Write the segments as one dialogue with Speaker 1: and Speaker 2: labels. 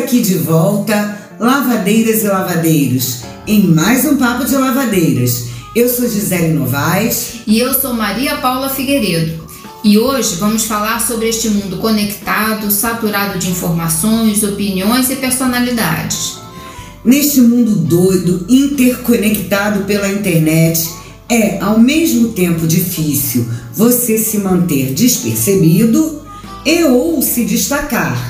Speaker 1: Aqui de volta, lavadeiras e lavadeiros, em mais um Papo de Lavadeiras. Eu sou Gisele Novaes.
Speaker 2: E eu sou Maria Paula Figueiredo. E hoje vamos falar sobre este mundo conectado, saturado de informações, opiniões e personalidades.
Speaker 1: Neste mundo doido, interconectado pela internet, é ao mesmo tempo difícil você se manter despercebido e ou se destacar.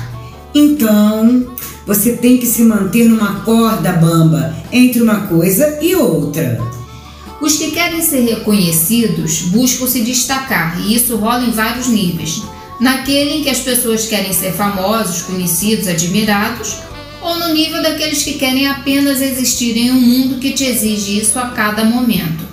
Speaker 1: Então, você tem que se manter numa corda bamba entre uma coisa e outra.
Speaker 2: Os que querem ser reconhecidos buscam se destacar, e isso rola em vários níveis. Naquele em que as pessoas querem ser famosos, conhecidos, admirados, ou no nível daqueles que querem apenas existir em um mundo que te exige isso a cada momento.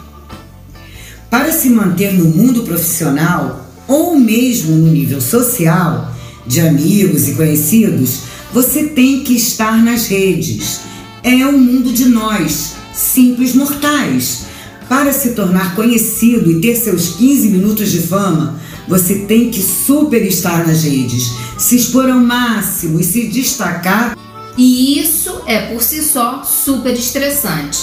Speaker 1: Para se manter no mundo profissional ou mesmo no nível social, de amigos e conhecidos, você tem que estar nas redes. É o mundo de nós, simples mortais. Para se tornar conhecido e ter seus 15 minutos de fama, você tem que super estar nas redes, se expor ao máximo e se destacar.
Speaker 2: E isso é por si só super estressante.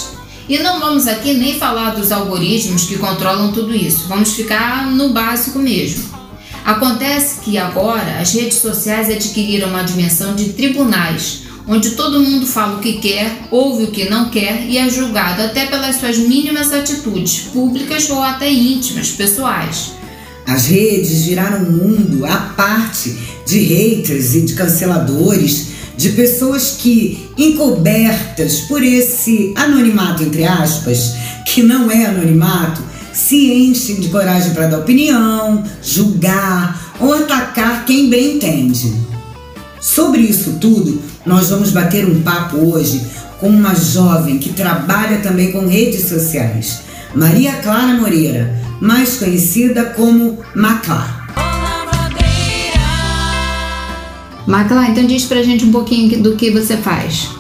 Speaker 2: E não vamos aqui nem falar dos algoritmos que controlam tudo isso, vamos ficar no básico mesmo. Acontece que agora as redes sociais adquiriram uma dimensão de tribunais, onde todo mundo fala o que quer, ouve o que não quer e é julgado até pelas suas mínimas atitudes, públicas ou até íntimas, pessoais.
Speaker 1: As redes viraram um mundo à parte de haters e de canceladores, de pessoas que, encobertas por esse anonimato, entre aspas, que não é anonimato, se enchem de coragem para dar opinião, julgar ou atacar quem bem entende. Sobre isso tudo, nós vamos bater um papo hoje com uma jovem que trabalha também com redes sociais, Maria Clara Moreira, mais conhecida como Maclá.
Speaker 2: Maclá, então diz pra gente um pouquinho do que você faz.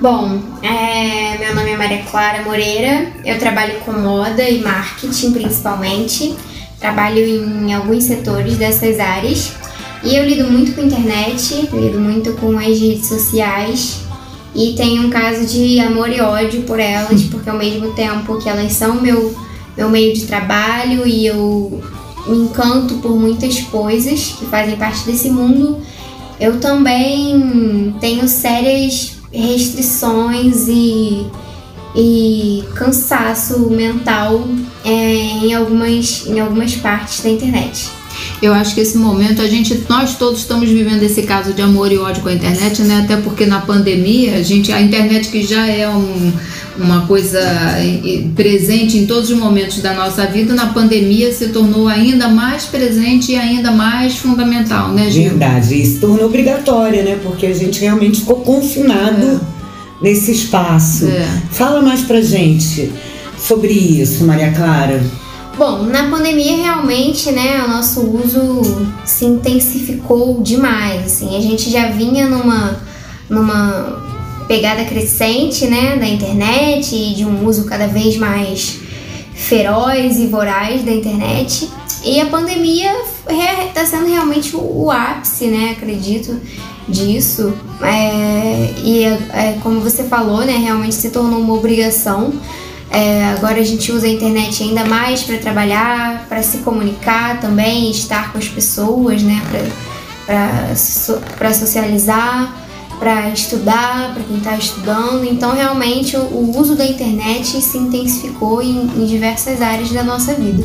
Speaker 3: Bom, é, meu nome é Maria Clara Moreira, eu trabalho com moda e marketing principalmente, trabalho em alguns setores dessas áreas. E eu lido muito com internet, lido muito com as redes sociais. E tenho um caso de amor e ódio por elas, porque ao mesmo tempo que elas são meu, meu meio de trabalho e eu me encanto por muitas coisas que fazem parte desse mundo, eu também tenho sérias restrições e, e cansaço mental é, em, algumas, em algumas partes da internet.
Speaker 2: Eu acho que esse momento a gente, nós todos estamos vivendo esse caso de amor e ódio com a internet, né? Até porque na pandemia a gente, a internet que já é um, uma coisa presente em todos os momentos da nossa vida, na pandemia se tornou ainda mais presente e ainda mais fundamental, né, Gil?
Speaker 1: Verdade, isso tornou obrigatória, né? Porque a gente realmente ficou confinado é. nesse espaço. É. Fala mais pra gente sobre isso, Maria Clara.
Speaker 3: Bom, na pandemia realmente, né, o nosso uso se intensificou demais, assim, a gente já vinha numa numa pegada crescente, né, da internet e de um uso cada vez mais feroz e voraz da internet. E a pandemia está sendo realmente o, ápice, né, acredito, disso. É, e é, como você falou, né, realmente se tornou uma obrigação é, agora a gente usa a internet ainda mais para trabalhar, para se comunicar também, estar com as pessoas, né? Para socializar, para estudar, para quem está estudando. Então, realmente, o, o, uso da internet se intensificou em, em, diversas áreas da nossa vida.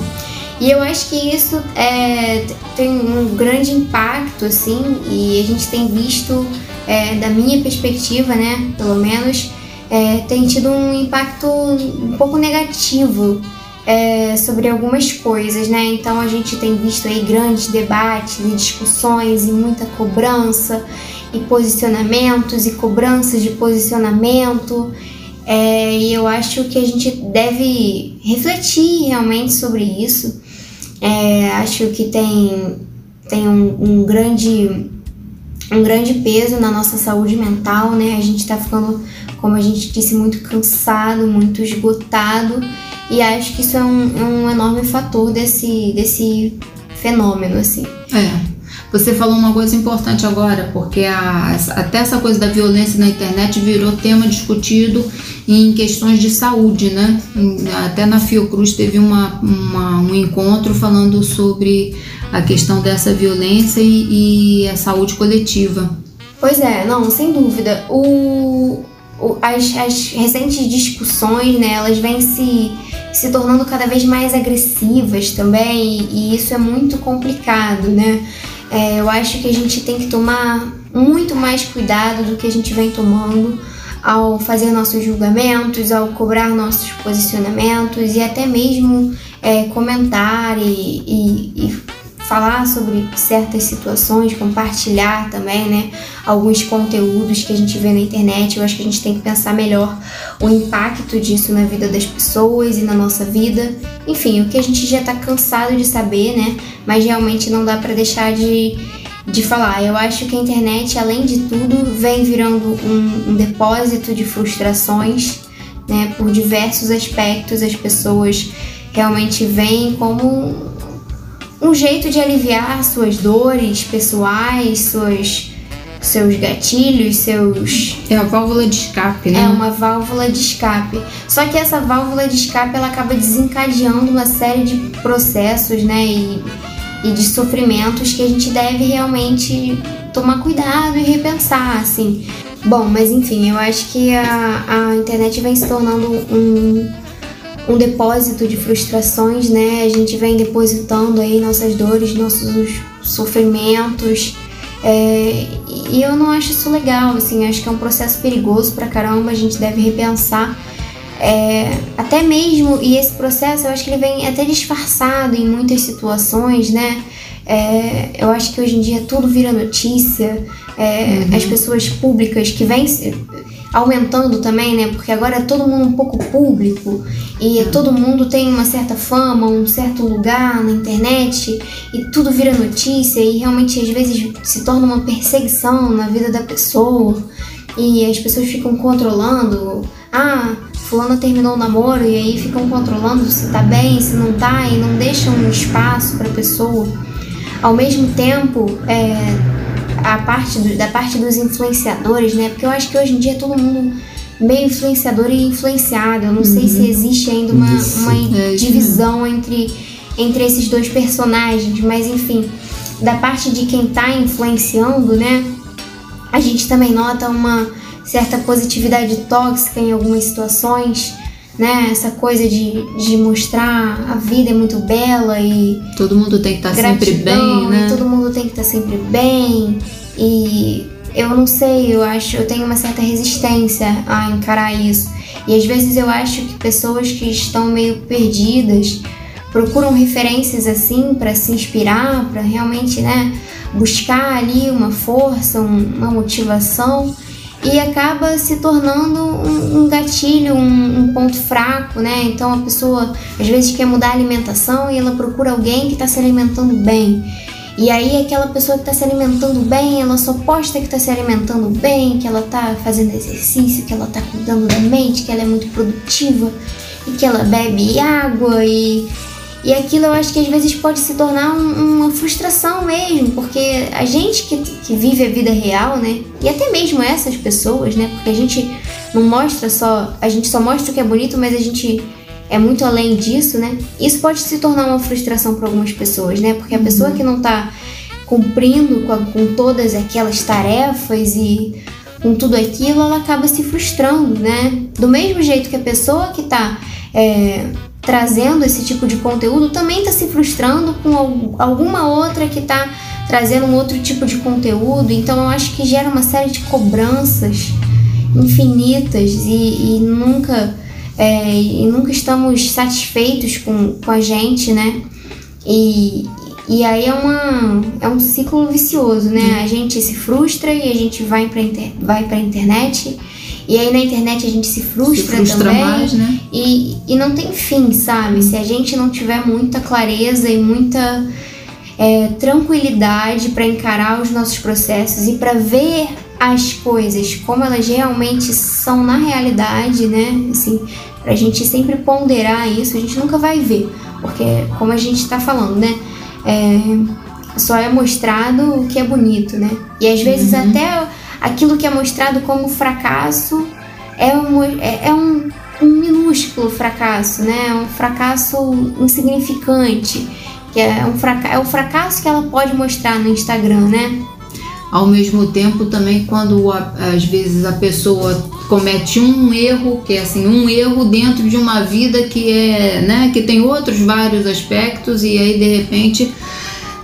Speaker 3: E eu acho que isso é, tem um grande impacto, assim, e a gente tem visto, é, da minha perspectiva, né, pelo menos, é, tem tido um impacto um pouco negativo é, sobre algumas coisas, né? Então a gente tem visto aí grandes debates e discussões e muita cobrança e posicionamentos e cobranças de posicionamento. É, e eu acho que a gente deve refletir realmente sobre isso. É, acho que tem, tem um, um grande um grande peso na nossa saúde mental, né? A gente tá ficando, como a gente disse, muito cansado, muito esgotado, e acho que isso é um, é um enorme fator desse, desse fenômeno, assim.
Speaker 2: É. Você falou uma coisa importante agora, porque a, até essa coisa da violência na internet virou tema discutido em questões de saúde, né? Até na Fiocruz teve uma, uma um encontro falando sobre a questão dessa violência e, e a saúde coletiva.
Speaker 3: Pois é, não, sem dúvida. O, as, as recentes discussões, né, elas vêm se, se tornando cada vez mais agressivas também, e, e isso é muito complicado, né? É, eu acho que a gente tem que tomar muito mais cuidado do que a gente vem tomando ao fazer nossos julgamentos, ao cobrar nossos posicionamentos e até mesmo é, comentar e, e, e falar sobre certas situações, compartilhar também, né, alguns conteúdos que a gente vê na internet. Eu acho que a gente tem que pensar melhor o impacto disso na vida das pessoas e na nossa vida. Enfim, o que a gente já tá cansado de saber, né, mas realmente não dá para deixar de de falar. Eu acho que a internet, além de tudo, vem virando um, um depósito de frustrações, né, por diversos aspectos. As pessoas realmente veem como um jeito de aliviar suas dores pessoais, suas, seus gatilhos, seus.
Speaker 2: É a válvula de escape, né?
Speaker 3: É uma válvula de escape. Só que essa válvula de escape ela acaba desencadeando uma série de processos, né? E, e de sofrimentos que a gente deve realmente tomar cuidado e repensar, assim. Bom, mas enfim, eu acho que a, a internet vem se tornando um um depósito de frustrações, né? A gente vem depositando aí nossas dores, nossos sofrimentos. É, e eu não acho isso legal, assim, acho que é um processo perigoso pra caramba, a gente deve repensar. É, até mesmo, e esse processo eu acho que ele vem até disfarçado em muitas situações, né? É, eu acho que hoje em dia tudo vira notícia, é, uhum. as pessoas públicas que vêm aumentando também, né? Porque agora é todo mundo um pouco público e uhum. todo mundo tem uma certa fama, um certo lugar na internet e tudo vira notícia e realmente às vezes se torna uma perseguição na vida da pessoa e as pessoas ficam controlando. Ah, fulano terminou o namoro e aí ficam controlando se tá bem, se não tá e não deixam um espaço para a pessoa. Ao mesmo tempo, é, a parte do, da parte dos influenciadores, né? Porque eu acho que hoje em dia todo mundo meio influenciador e influenciado. Eu não uhum. sei se uhum. existe ainda uma, uma é, divisão entre, entre esses dois personagens, mas enfim, da parte de quem tá influenciando, né? A gente também nota uma certa positividade tóxica em algumas situações né? Essa coisa de, de mostrar a vida é muito bela e.
Speaker 2: Todo mundo tem que estar tá sempre bem, né?
Speaker 3: Todo mundo tem que estar tá sempre bem. E eu não sei, eu acho, eu tenho uma certa resistência a encarar isso. E às vezes eu acho que pessoas que estão meio perdidas procuram referências assim para se inspirar, para realmente, né, buscar ali uma força, uma motivação e acaba se tornando um, gatilho, um, um, ponto fraco, né? Então a pessoa às vezes quer mudar a alimentação e ela procura alguém que está se alimentando bem. E aí aquela pessoa que está se alimentando bem, ela só posta que está se alimentando bem, que ela está fazendo exercício, que ela está cuidando da mente, que ela é muito produtiva e que ela bebe água e e aquilo eu acho que às vezes pode se tornar um, uma frustração mesmo, porque a gente que, que vive a vida real, né? E até mesmo essas pessoas, né? Porque a gente não mostra só. A gente só mostra o que é bonito, mas a gente é muito além disso, né? Isso pode se tornar uma frustração para algumas pessoas, né? Porque a pessoa uhum. que não tá cumprindo com, a, com todas aquelas tarefas e com tudo aquilo, ela acaba se frustrando, né? Do mesmo jeito que a pessoa que tá. É, trazendo esse tipo de conteúdo também está se frustrando com alguma outra que está trazendo um outro tipo de conteúdo. Então eu acho que gera uma série de cobranças infinitas e, e nunca é, e nunca estamos satisfeitos com, com a gente, né? E, e aí é, uma, é um ciclo vicioso, né? A gente se frustra e a gente vai para inter, vai a internet e aí na internet a gente se frustra, se frustra também. Mais, né? e, e não tem fim, sabe? Se a gente não tiver muita clareza e muita é, tranquilidade para encarar os nossos processos e para ver as coisas como elas realmente são na realidade, né? Assim, pra gente sempre ponderar isso, a gente nunca vai ver. Porque, como a gente está falando, né? É, só é mostrado o que é bonito, né? E às vezes
Speaker 2: Uhum.
Speaker 3: até aquilo que é mostrado como fracasso é um, é, é um, um minúsculo fracasso, né? É um fracasso insignificante. Que é, um fraca é o fracasso que ela pode mostrar no Instagram, né?
Speaker 2: Ao mesmo tempo, também quando às vezes a pessoa comete um erro, que é assim, um erro dentro de uma vida que é, né, que tem outros vários aspectos e aí de repente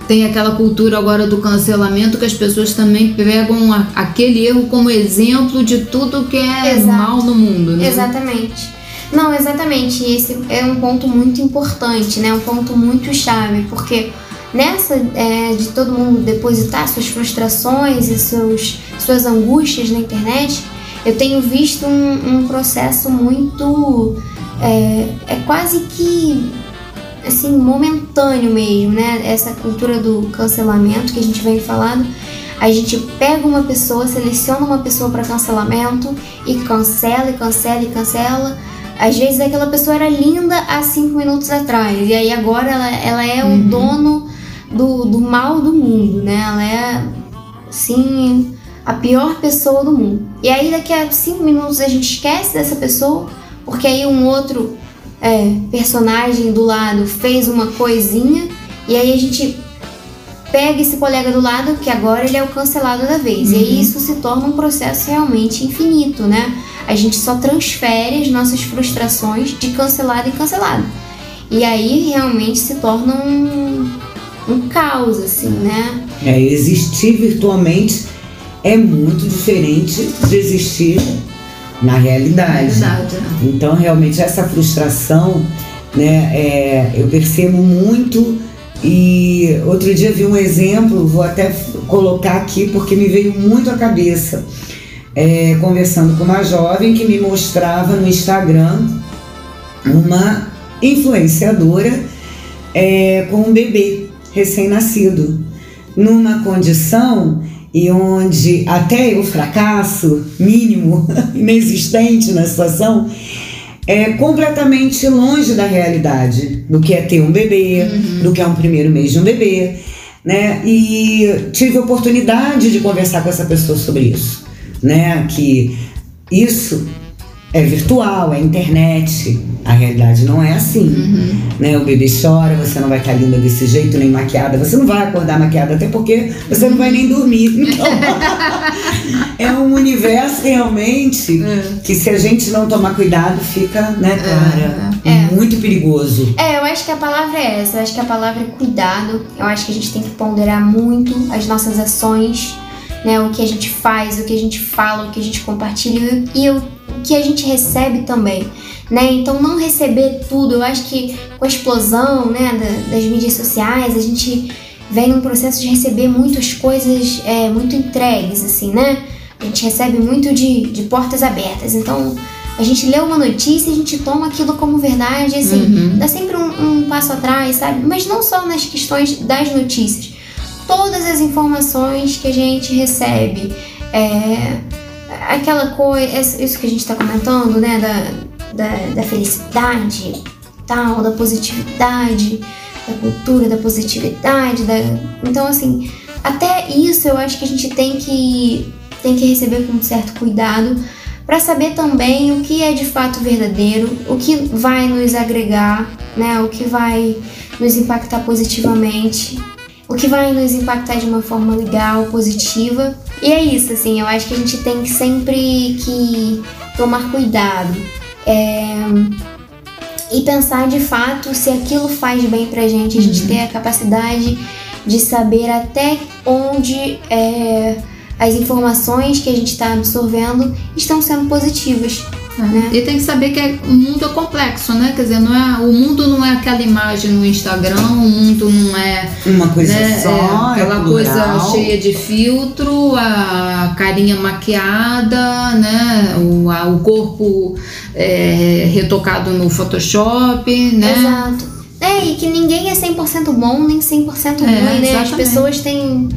Speaker 2: tem aquela cultura agora do cancelamento que as pessoas também pegam a- aquele erro como exemplo de tudo que é
Speaker 3: Exato.
Speaker 2: mal no mundo, né?
Speaker 3: Exatamente. Não, exatamente. Esse é um ponto muito importante, né? Um ponto muito chave, porque nessa é, de todo mundo depositar suas frustrações e seus, suas angústias na internet, eu tenho visto um, um processo muito. É, é quase que assim, momentâneo mesmo, né? Essa cultura do cancelamento que a gente vem falando. A gente pega uma pessoa, seleciona uma pessoa para cancelamento e cancela, e cancela, e cancela. Às vezes aquela pessoa era linda há cinco minutos atrás, e aí agora ela, ela é o dono do, do mal do mundo, né? Ela é, assim, a pior pessoa do mundo. E aí daqui a cinco minutos a gente esquece dessa pessoa, porque aí um outro é, personagem do lado fez uma coisinha, e aí a gente pega esse colega do lado, que agora ele é o cancelado da vez. E aí isso se torna um processo realmente infinito, né? A gente só transfere as nossas frustrações de cancelado em cancelado. E aí realmente se torna um, um caos, assim, né?
Speaker 1: É, existir virtualmente é muito diferente de existir na realidade. Então, realmente, essa frustração, né, é, eu percebo muito. E outro dia vi um exemplo, vou até colocar aqui porque me veio muito à cabeça. É, conversando com uma jovem que me mostrava no Instagram uma influenciadora é, com um bebê recém-nascido, numa condição e onde até o fracasso mínimo, inexistente na situação, é completamente longe da realidade do que é ter um bebê, do que é um primeiro mês de um bebê, né? E tive a oportunidade de conversar com essa pessoa sobre isso, né? Que isso é virtual, é internet. A realidade não é assim. Né? O bebê chora, você não vai estar linda desse jeito, nem maquiada. Você não vai acordar maquiada, até porque você não vai nem dormir. Então, é um universo realmente que se a gente não tomar cuidado, fica, né, Clara?
Speaker 3: É.
Speaker 1: Muito perigoso.
Speaker 3: É, eu acho que a palavra é essa. Eu acho que a palavra é cuidado. Eu acho que a gente tem que ponderar muito as nossas ações, né? O que a gente faz, o que a gente fala, o que a gente compartilha e o que a gente recebe também, né? Então não receber tudo. Eu acho que com a explosão, né, da- das mídias sociais, a gente vem num processo de receber muitas coisas é, muito entregues, assim, né? A gente recebe muito de, de portas abertas. Então, a gente lê uma notícia e a gente toma aquilo como verdade, assim, dá sempre um, um passo atrás, sabe? Mas não só nas questões das notícias. Todas as informações que a gente recebe, é, aquela coisa, isso que a gente está comentando, né, da, da, da felicidade, tal, da positividade, da cultura da positividade, da... então assim, até isso eu acho que a gente tem que tem que receber com um certo cuidado para saber também o que é de fato verdadeiro, o que vai nos agregar, né, o que vai nos impactar positivamente, o que vai nos impactar de uma forma legal, positiva. E é isso, assim, eu acho que a gente tem que sempre que tomar cuidado. É, e pensar de fato se aquilo faz bem pra gente, a gente ter a capacidade de saber até onde é, as informações que a gente está absorvendo estão sendo positivas. Né?
Speaker 2: E tem que saber que é- o mundo é complexo, né? Quer dizer, não é, o mundo não é aquela imagem no Instagram, o mundo não é
Speaker 1: Uma coisa
Speaker 2: né,
Speaker 1: só,
Speaker 2: é,
Speaker 1: é
Speaker 2: aquela
Speaker 1: plural.
Speaker 2: coisa cheia de filtro, a carinha maquiada, né? O, a- o corpo é, retocado no Photoshop, né?
Speaker 3: Exato. É, e que ninguém é 100% bom nem 100% ruim,
Speaker 2: É,
Speaker 3: né? As pessoas têm,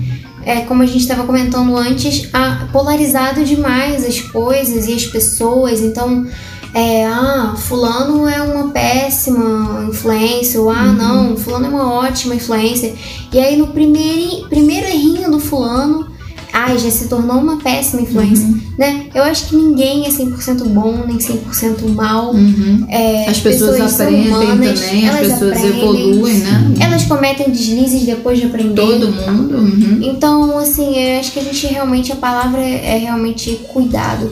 Speaker 3: é, como a gente estava comentando antes, a, polarizado demais as coisas e as pessoas. Então, é, ah, fulano é uma péssima influência, ou ah, uhum. não, fulano é uma ótima influência. E aí no primeiro, primeiro errinho do fulano, ai, já se tornou uma péssima influência, uhum. né? Eu acho que ninguém é 100% bom, nem 100% mal.
Speaker 2: Uhum. É, as pessoas, pessoas aprendem humanas, também, as pessoas aprendem, evoluem, né?
Speaker 3: Elas cometem deslizes depois de aprender.
Speaker 2: Todo mundo. Uhum.
Speaker 3: Então, assim, eu acho que a gente realmente, a palavra é realmente cuidado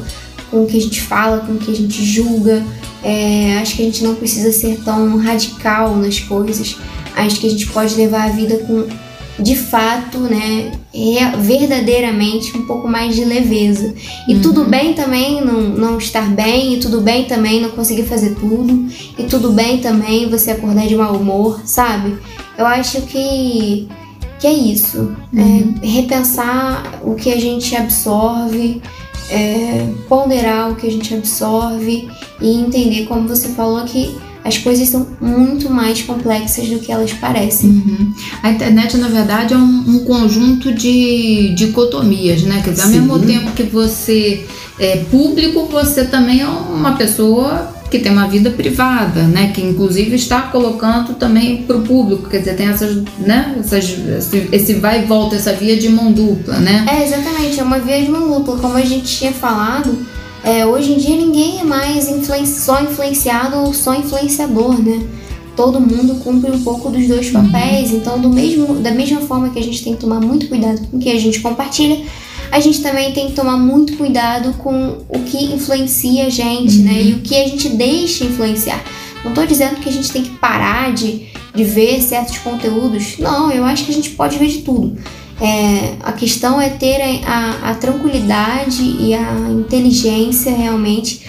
Speaker 3: com o que a gente fala, com o que a gente julga. É, acho que a gente não precisa ser tão radical nas coisas. Acho que a gente pode levar a vida com, de fato, né, verdadeiramente um pouco mais de leveza. E uhum. tudo bem também não, não estar bem, e tudo bem também não conseguir fazer tudo, e tudo bem também você acordar de mau humor, sabe? Eu acho que, que é isso. Uhum. É repensar o que a gente absorve, é, ponderar o que a gente absorve e entender, como você falou, que as coisas são muito mais complexas do que elas parecem.
Speaker 2: Uhum. A internet, na verdade, é um, um, conjunto de dicotomias, né? Quer dizer, ao mesmo tempo que você é público, você também é uma pessoa que tem uma vida privada, né? Que inclusive está colocando também para o público, quer dizer, tem essas, né? Essas, esse vai e volta, essa via de mão dupla, né?
Speaker 3: É, exatamente, é uma via de mão dupla, como a gente tinha falado. É, hoje em dia ninguém é mais só influenciado ou só influenciador, né? Todo mundo cumpre um pouco dos dois uhum. papéis, então do mesmo, da mesma forma que a gente tem que tomar muito cuidado com o que a gente compartilha, a gente também tem que tomar muito cuidado com o que influencia a gente, né? uhum. né? E o que a gente deixa influenciar. Não estou dizendo que a gente tem que parar de, de ver certos conteúdos. Não, eu acho que a gente pode ver de tudo. É, a questão é ter a, a, tranquilidade e a inteligência realmente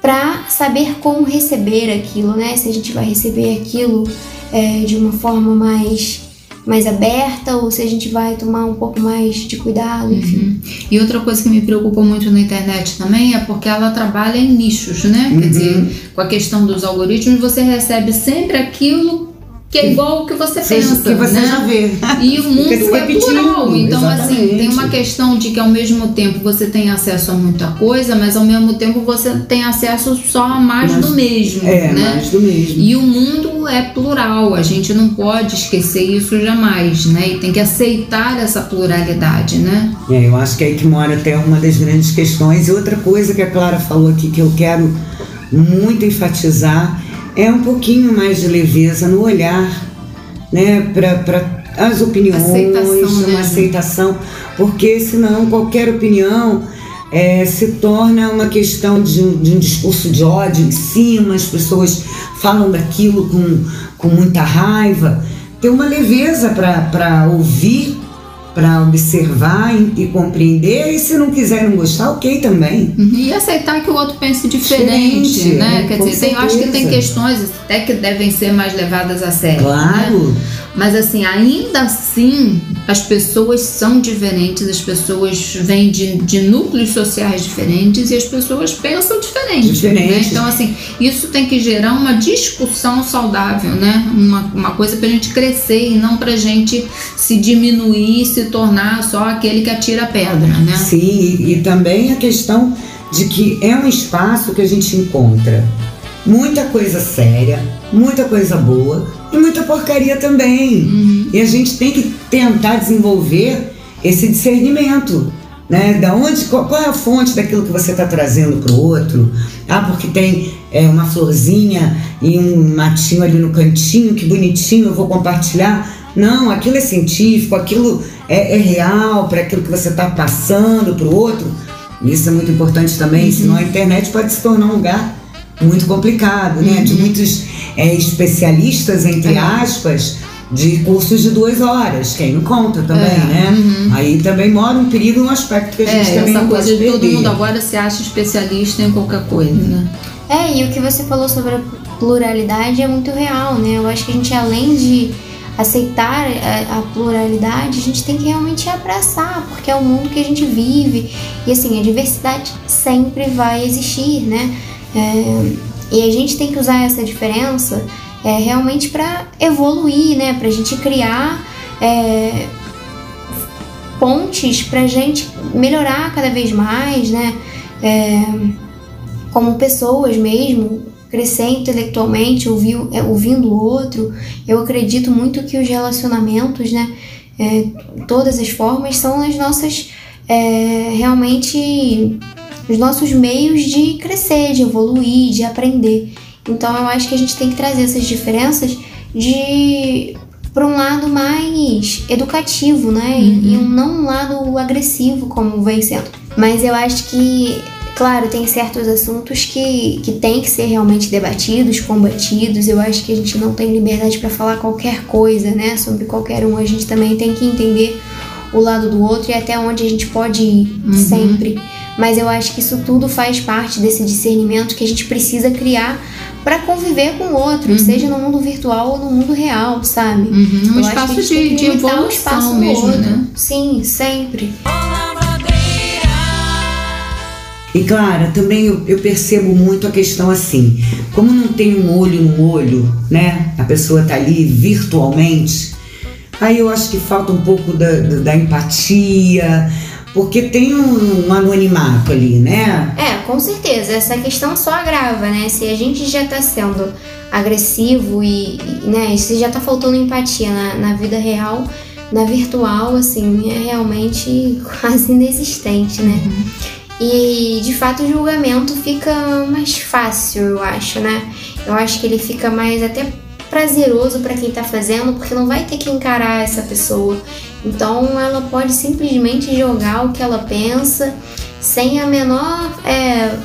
Speaker 3: para saber como receber aquilo, né? Se a gente vai receber aquilo é, de uma forma mais mais aberta ou se a gente vai tomar um pouco mais de cuidado, enfim. Uhum.
Speaker 2: E outra coisa que me preocupa muito na internet também é porque ela trabalha em nichos, né? Uhum. Quer dizer, com a questão dos algoritmos, você recebe sempre aquilo que é igual o que você pensa.
Speaker 1: que você
Speaker 2: né?
Speaker 1: já vê.
Speaker 2: E o mundo é plural. Então, Exatamente. assim, tem uma questão de que ao mesmo tempo você tem acesso a muita coisa, mas ao mesmo tempo você tem acesso só a mais mas, do mesmo.
Speaker 1: É,
Speaker 2: né?
Speaker 1: mais do mesmo.
Speaker 2: E o mundo é plural, a gente não pode esquecer isso jamais, né? E tem que aceitar essa pluralidade, né?
Speaker 1: É, eu acho que é aí que mora até uma das grandes questões. E outra coisa que a Clara falou aqui que eu quero muito enfatizar é um pouquinho mais de leveza no olhar, né, para as opiniões, aceitação, uma né? aceitação, porque senão qualquer opinião é, se torna uma questão de um, de um, discurso de ódio em cima, as pessoas falam daquilo com, com muita raiva. Ter uma leveza para ouvir para observar e, compreender, e se não quiser não gostar, ok também.
Speaker 2: Uhum. E aceitar que o outro pense diferente, diferente né? É, Quer dizer, tem, eu acho que tem questões até que devem ser mais levadas a sério. Né?
Speaker 1: Claro. Né?
Speaker 2: Mas assim, ainda assim, as pessoas são diferentes, as pessoas vêm de, de núcleos sociais diferentes e as pessoas pensam diferente.
Speaker 1: Diferente.
Speaker 2: Né? Então, assim, isso tem que gerar uma discussão saudável, né? Uma, uma coisa pra gente crescer e não pra gente se diminuir, se tornar só aquele que atira pedra, né?
Speaker 1: Sim, e também a questão de que é um espaço que a gente encontra muita coisa séria, muita coisa boa e muita porcaria também. Uhum. E a gente tem que tentar desenvolver esse discernimento. Né? Da onde, qual, qual é a fonte daquilo que você está trazendo para o outro? Ah, porque tem é, uma florzinha e um matinho ali no cantinho, que bonitinho, eu vou compartilhar. Não, aquilo é científico, aquilo é, é real para aquilo que você está passando para o outro. Isso é muito importante também, uhum. senão a internet pode se tornar um lugar muito complicado, né? Uhum. De muitos é, especialistas, entre é. aspas, de cursos de duas horas, quem não conta também, é. né? Uhum. Aí também mora um perigo um aspecto que a gente é, também essa não coisa
Speaker 2: de todo mundo agora se acha especialista em qualquer coisa, né?
Speaker 3: É, e o que você falou sobre a pluralidade é muito real, né? Eu acho que a gente, além de aceitar a, a, pluralidade, a gente tem que realmente abraçar, porque é o mundo que a gente vive. E assim, a diversidade sempre vai existir, né? É, e a gente tem que usar essa diferença é, realmente para evoluir, né? Para a gente criar é, pontes para a gente melhorar cada vez mais, né? É, como pessoas mesmo, crescer intelectualmente, ouvir, é, ouvindo o outro. Eu acredito muito que os relacionamentos, né, é, todas as formas, são as nossas realmente os nossos meios de crescer, de evoluir, de aprender. Então eu acho que a gente tem que trazer essas diferenças de para um lado mais educativo, né? Uhum. E, um, não um lado agressivo como vem sendo. Mas eu acho que, claro, tem certos assuntos que, que tem que ser realmente debatidos, combatidos. Eu acho que a gente não tem liberdade para falar qualquer coisa, né? Sobre qualquer um. A gente também tem que entender o lado do outro e até onde a gente pode ir uhum. sempre. Mas eu acho que isso tudo faz parte desse discernimento que a gente precisa criar para conviver com o outro, uhum. seja no mundo virtual ou no mundo real, sabe?
Speaker 2: Uhum. Um espaço de, de evolução espaço mesmo, outro. né?
Speaker 3: Sim, sempre.
Speaker 1: E Clara, também eu, eu, percebo muito a questão assim, como não tem um olho no olho, né? A pessoa tá ali virtualmente, aí eu acho que falta um pouco da, da, da empatia, porque tem um, um, anonimato ali, né?
Speaker 3: É, com certeza. Essa questão só agrava, né? Se a gente já tá sendo agressivo e, e né, se já tá faltando empatia na, na vida real, na virtual, assim, é realmente quase inexistente, né? Uhum. E de fato o julgamento fica mais fácil, eu acho, né? Eu acho que ele fica mais até prazeroso para quem tá fazendo, porque não vai ter que encarar essa pessoa. Então ela pode simplesmente jogar o que ela pensa sem a menor é,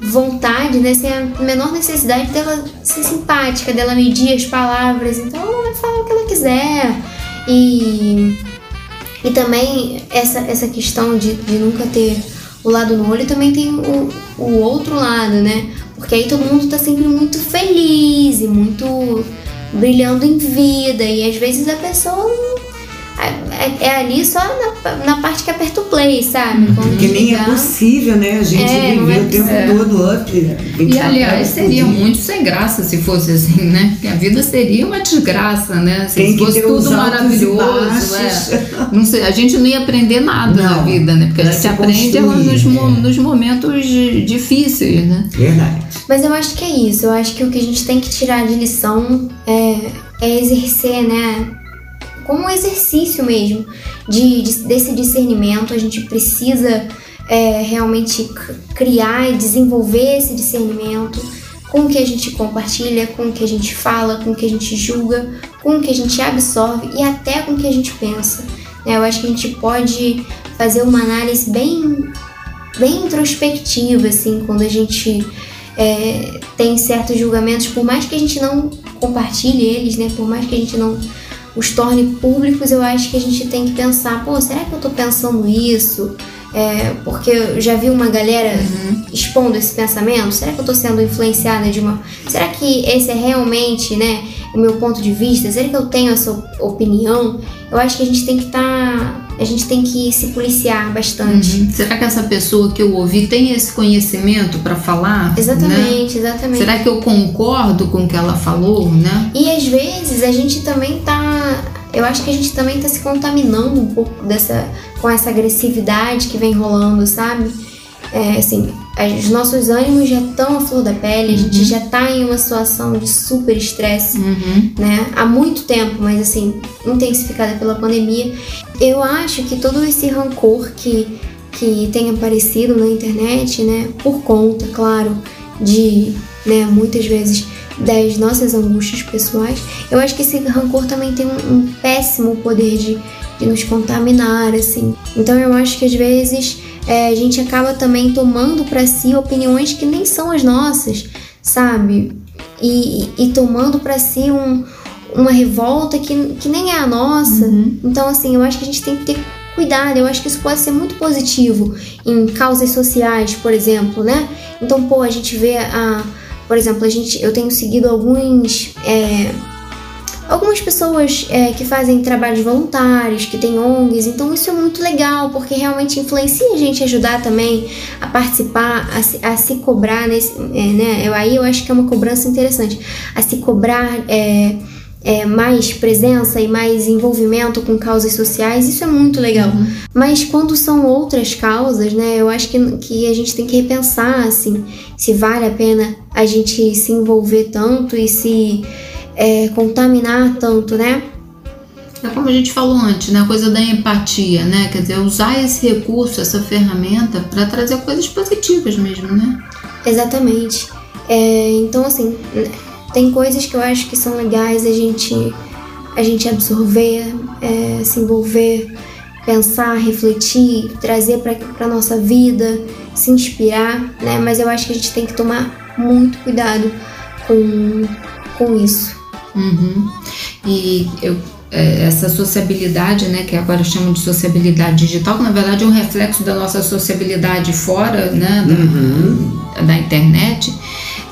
Speaker 3: vontade, né? sem a menor necessidade dela ser simpática, dela medir as palavras. Então ela vai falar o que ela quiser. E, e também essa, essa questão de, de nunca ter o lado no olho também tem o, o outro lado, né? Porque aí todo mundo tá sempre muito feliz e muito brilhando em vida e às vezes a pessoa é, é, ali só na, na, parte que aperta o play, sabe?
Speaker 1: Uhum. Quando que nem é possível, né? A gente é, viver é, o tempo é. todo up.
Speaker 2: E aliás, seria muito sem graça se fosse assim, né? Porque a vida seria uma desgraça, né? Se
Speaker 1: Tem
Speaker 2: fosse tudo maravilhoso. É. Não sei, a gente não ia aprender nada não, na vida, né? Porque a gente aprende nos, nos momentos difíceis, né?
Speaker 1: Verdade.
Speaker 3: Mas eu acho que é isso. Eu acho que o que a gente tem que tirar de lição é, é exercer, né? Como um exercício mesmo de, de desse discernimento. A gente precisa é, realmente criar e desenvolver esse discernimento com o que a gente compartilha, com o que a gente fala, com o que a gente julga, com o que a gente absorve e até com o que a gente pensa. Né? Eu acho que a gente pode fazer uma análise bem, bem introspectiva, assim, quando a gente é, tem certos julgamentos, por mais que a gente não compartilhe eles, né? Por mais que a gente não os torne públicos, eu acho que a gente tem que pensar, pô, será que eu tô pensando isso? É, porque eu já vi uma galera uhum. expondo esse pensamento. Será que eu tô sendo influenciada de uma. Será que esse é realmente, né, o meu ponto de vista? Será que eu tenho essa opinião? Eu acho que a gente tem que estar. Tá a gente tem que se policiar bastante.
Speaker 2: Uhum. Será que essa pessoa que eu ouvi tem esse conhecimento para falar?
Speaker 3: Exatamente, né? exatamente.
Speaker 2: Será que eu concordo com o que ela falou, né?
Speaker 3: E às vezes a gente também tá. Eu acho que a gente também tá se contaminando um pouco dessa com essa agressividade que vem rolando, sabe? É, assim, os nossos ânimos já estão à flor da pele, a gente uhum. já está em uma situação de super estresse, uhum. né? Há muito tempo, mas assim, intensificada pela pandemia. Eu acho que todo esse rancor que, que tem aparecido na internet, né, por conta, claro, de, né, muitas vezes das nossas angústias pessoais, eu acho que esse rancor também tem um, um péssimo poder de, de nos contaminar, assim. Então eu acho que às vezes é, a gente acaba também tomando para si opiniões que nem são as nossas, sabe? E, e, e tomando para si um, uma revolta que, que nem é a nossa. Uhum. Então, assim, eu acho que a gente tem que ter cuidado. Eu acho que isso pode ser muito positivo em causas sociais, por exemplo, né? Então, pô, a gente vê a. Por exemplo, a gente, eu tenho seguido alguns. É, algumas pessoas é, que fazem trabalhos voluntários, que têm ONGs, então isso é muito legal, porque realmente influencia a gente a ajudar também a participar, a se, a se cobrar nesse, é, né? Eu, aí eu acho que é uma cobrança interessante, a se cobrar é, é, mais presença e mais envolvimento com causas sociais, isso é muito legal. Uhum. Mas quando são outras causas, né, eu acho que, que a gente tem que repensar, assim, se vale a pena a gente se envolver tanto e se é, contaminar tanto, né?
Speaker 2: É como a gente falou antes, né? A coisa da empatia, né? Quer dizer, usar esse recurso, essa ferramenta para trazer coisas positivas mesmo, né?
Speaker 3: Exatamente. É, então, assim, tem coisas que eu acho que são legais a gente, a gente absorver, é, se envolver, pensar, refletir, trazer para a nossa vida, se inspirar, né? Mas eu acho que a gente tem que tomar muito cuidado com, com isso.
Speaker 2: Uhum. E eu é, essa sociabilidade, né, que agora chamam de sociabilidade digital, que na verdade é um reflexo da nossa sociabilidade fora né, da, uhum. da internet,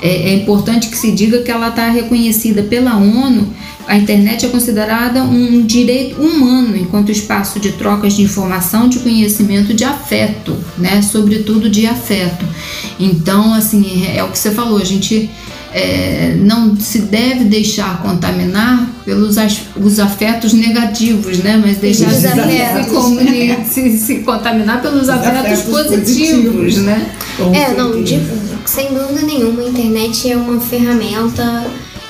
Speaker 2: é, é, importante que se diga que ela está reconhecida pela ONU. A internet é considerada um direito humano enquanto espaço de trocas de informação, de conhecimento, de afeto, né? Sobretudo de afeto. Então, assim, é, é o que você falou, a gente é, não se deve deixar contaminar pelos os afetos negativos, né? Mas deixar se, se, se, contaminar pelos afetos, afetos, positivos, positivos, né?
Speaker 3: Com é, não, de, sem dúvida nenhuma, a internet é uma ferramenta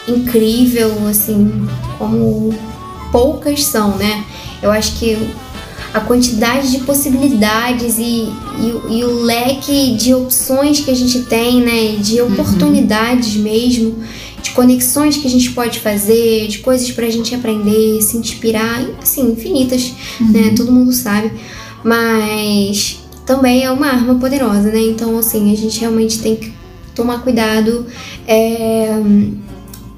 Speaker 3: incrível, assim, como poucas são, né? Eu acho que a quantidade de possibilidades e, e, e, o leque de opções que a gente tem, né? De uhum. oportunidades uhum. mesmo, de conexões que a gente pode fazer, de coisas pra gente aprender, se inspirar, assim, infinitas, né, uhum. né? Todo mundo sabe. Mas também é uma arma poderosa, né? Então, assim, a gente realmente tem que tomar cuidado. É,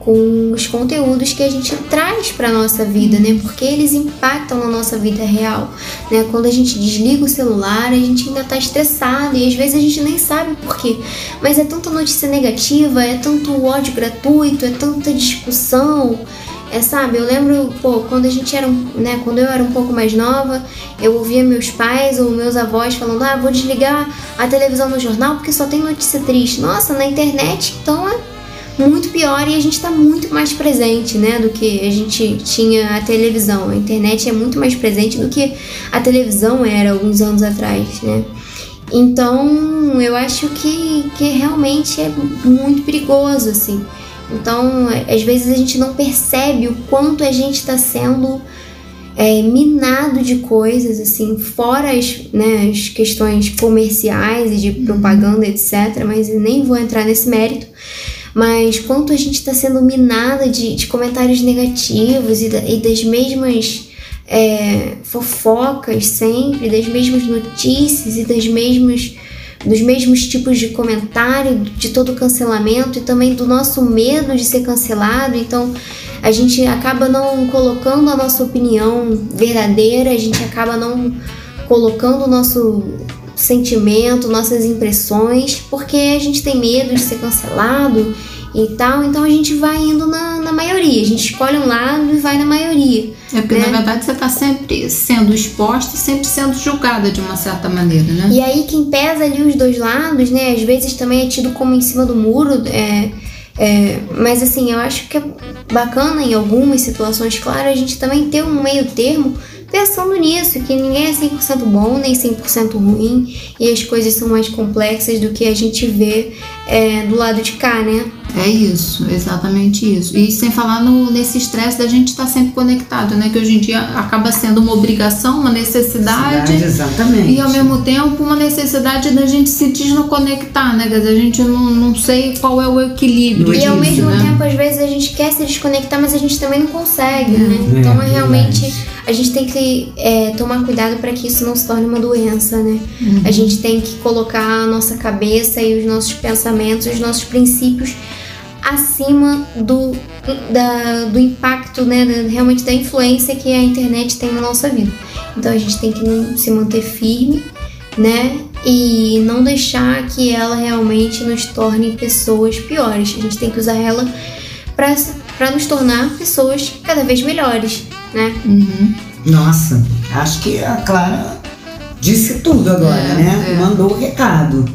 Speaker 3: com os conteúdos que a gente traz para nossa vida, né? Porque eles impactam na nossa vida real, né? Quando a gente desliga o celular, a gente ainda tá estressado e às vezes a gente nem sabe por quê. Mas é tanta notícia negativa, é tanto ódio gratuito, é tanta discussão. É, sabe, eu lembro, pô, quando a gente era, né, quando eu era um pouco mais nova, eu ouvia meus pais ou meus avós falando: "Ah, vou desligar a televisão no jornal porque só tem notícia triste". Nossa, na internet, então é muito pior e a gente está muito mais presente, né, do que a gente tinha a televisão. A internet é muito mais presente do que a televisão era alguns anos atrás, né? Então, eu acho que, que realmente é muito perigoso, assim. Então, às vezes a gente não percebe o quanto a gente está sendo é, minado de coisas, assim, fora as, né, as questões comerciais e de propaganda, etc. Mas nem vou entrar nesse mérito mas quanto a gente está sendo minada de, de comentários negativos e, da, e das mesmas é, fofocas sempre, das mesmas notícias e das mesmas dos mesmos tipos de comentário, de todo cancelamento e também do nosso medo de ser cancelado. Então, a gente acaba não colocando a nossa opinião verdadeira, a gente acaba não colocando o nosso sentimento, nossas impressões, porque a gente tem medo de ser cancelado e tal, então a gente vai indo na, na maioria, a gente escolhe um lado e vai na maioria.
Speaker 2: É porque né? na verdade você está sempre sendo exposta e sempre sendo julgada de uma certa maneira, né?
Speaker 3: E aí quem pesa ali os dois lados, né, às vezes também é tido como em cima do muro, é, é, mas assim, eu acho que é bacana em algumas situações, claro, a gente também ter um meio termo pensando nisso, que ninguém é 100% bom nem 100% ruim e as coisas são mais complexas do que a gente vê é, do lado de cá, né?
Speaker 2: É isso, exatamente isso. E sem falar no, nesse estresse da gente estar tá sempre conectado, né? Que hoje em dia acaba sendo uma obrigação, uma necessidade.
Speaker 1: exatamente.
Speaker 2: E ao mesmo tempo uma necessidade da gente se desconectar, né? Quer dizer, a gente não, não sei qual é o equilíbrio.
Speaker 3: E ao mesmo né? tempo, às vezes, a gente quer se desconectar, mas a gente também não consegue, né? é, né? Então é, realmente a gente tem que é, tomar cuidado para que isso não se torne uma doença, né? Uhum. A gente tem que colocar a nossa cabeça e os nossos pensamentos, os nossos princípios acima do, da, do impacto, né, realmente da influência que a internet tem na nossa vida. Então a gente tem que se manter firme, né, e não deixar que ela realmente nos torne pessoas piores. A gente tem que usar ela para nos tornar pessoas cada vez melhores, né?
Speaker 2: Uhum.
Speaker 1: Nossa, acho que a Clara disse tudo agora, é, né? É. Mandou o recado.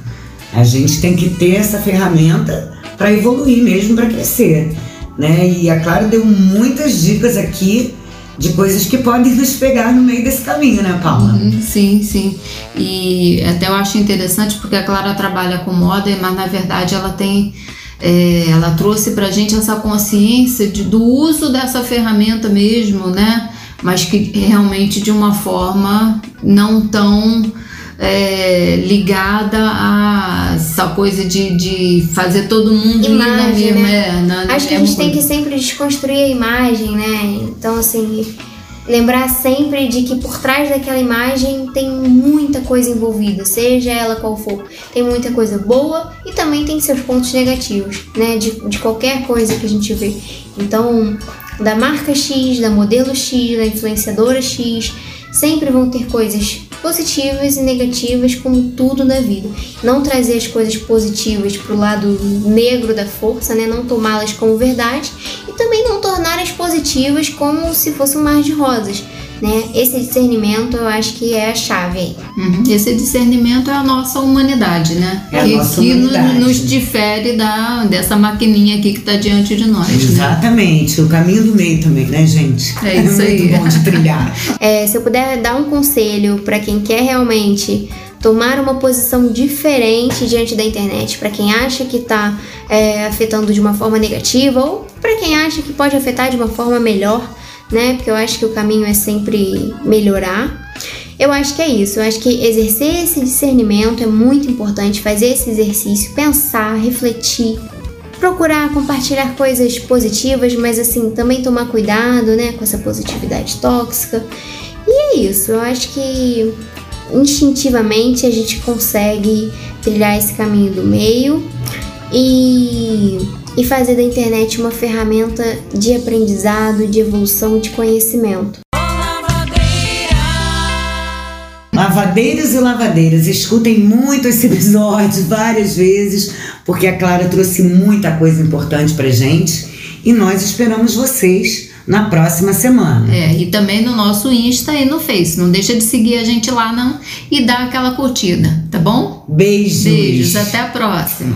Speaker 1: A gente tem que ter essa ferramenta para evoluir mesmo, para crescer. né? E a Clara deu muitas dicas aqui de coisas que podem nos pegar no meio desse caminho, né, Paula?
Speaker 2: Uhum, sim, sim. E até eu acho interessante porque a Clara trabalha com moda, mas na verdade ela tem. É, ela trouxe pra gente essa consciência de, do uso dessa ferramenta mesmo, né? Mas que realmente de uma forma não tão é, ligada a essa coisa de, de fazer todo mundo
Speaker 3: imagem,
Speaker 2: ir na mesma.
Speaker 3: né?
Speaker 2: É, na,
Speaker 3: Acho que a gente tem que sempre desconstruir a imagem, né? Então, assim, lembrar sempre de que por trás daquela imagem tem muita coisa envolvida, seja ela qual for. Tem muita coisa boa e também tem seus pontos negativos, né? De, de qualquer coisa que a gente vê. Então, da marca X, da modelo X, da influenciadora X, sempre vão ter coisas positivas e negativas, como tudo na vida. Não trazer as coisas positivas para o lado negro da força, né? não tomá-las como verdade e também não tornar as positivas como se fosse um mar de rosas. Né? Esse discernimento eu acho que é a chave aí.
Speaker 2: Uhum. Esse discernimento é a nossa humanidade, né?
Speaker 1: É a
Speaker 2: que
Speaker 1: nossa
Speaker 2: que
Speaker 1: humanidade.
Speaker 2: nos difere da, dessa maquininha aqui que está diante de nós. Né?
Speaker 1: Exatamente, o caminho do meio também, né, gente?
Speaker 2: É isso
Speaker 1: muito
Speaker 2: aí.
Speaker 1: bom de trilhar.
Speaker 3: É, se eu puder dar um conselho para quem quer realmente tomar uma posição diferente diante da internet, para quem acha que está afetando de uma forma negativa ou para quem acha que pode afetar de uma forma melhor, né? Porque eu acho que o caminho é sempre melhorar. Eu acho que é isso. Eu acho que exercer esse discernimento é muito importante, fazer esse exercício, pensar, refletir, procurar compartilhar coisas positivas, mas assim, também tomar cuidado, né, com essa positividade tóxica. E é isso, eu acho que instintivamente a gente consegue trilhar esse caminho do meio e, e fazer da internet uma ferramenta de aprendizado, de evolução, de conhecimento.
Speaker 1: Lavadeiros e lavadeiras, escutem muito esse episódio várias vezes, porque a Clara trouxe muita coisa importante pra gente e nós esperamos vocês na próxima semana.
Speaker 2: É, e também no nosso Insta e no Face. Não deixa de seguir a gente lá não e dar aquela curtida, tá bom?
Speaker 1: Beijos.
Speaker 2: Beijos, até a próxima.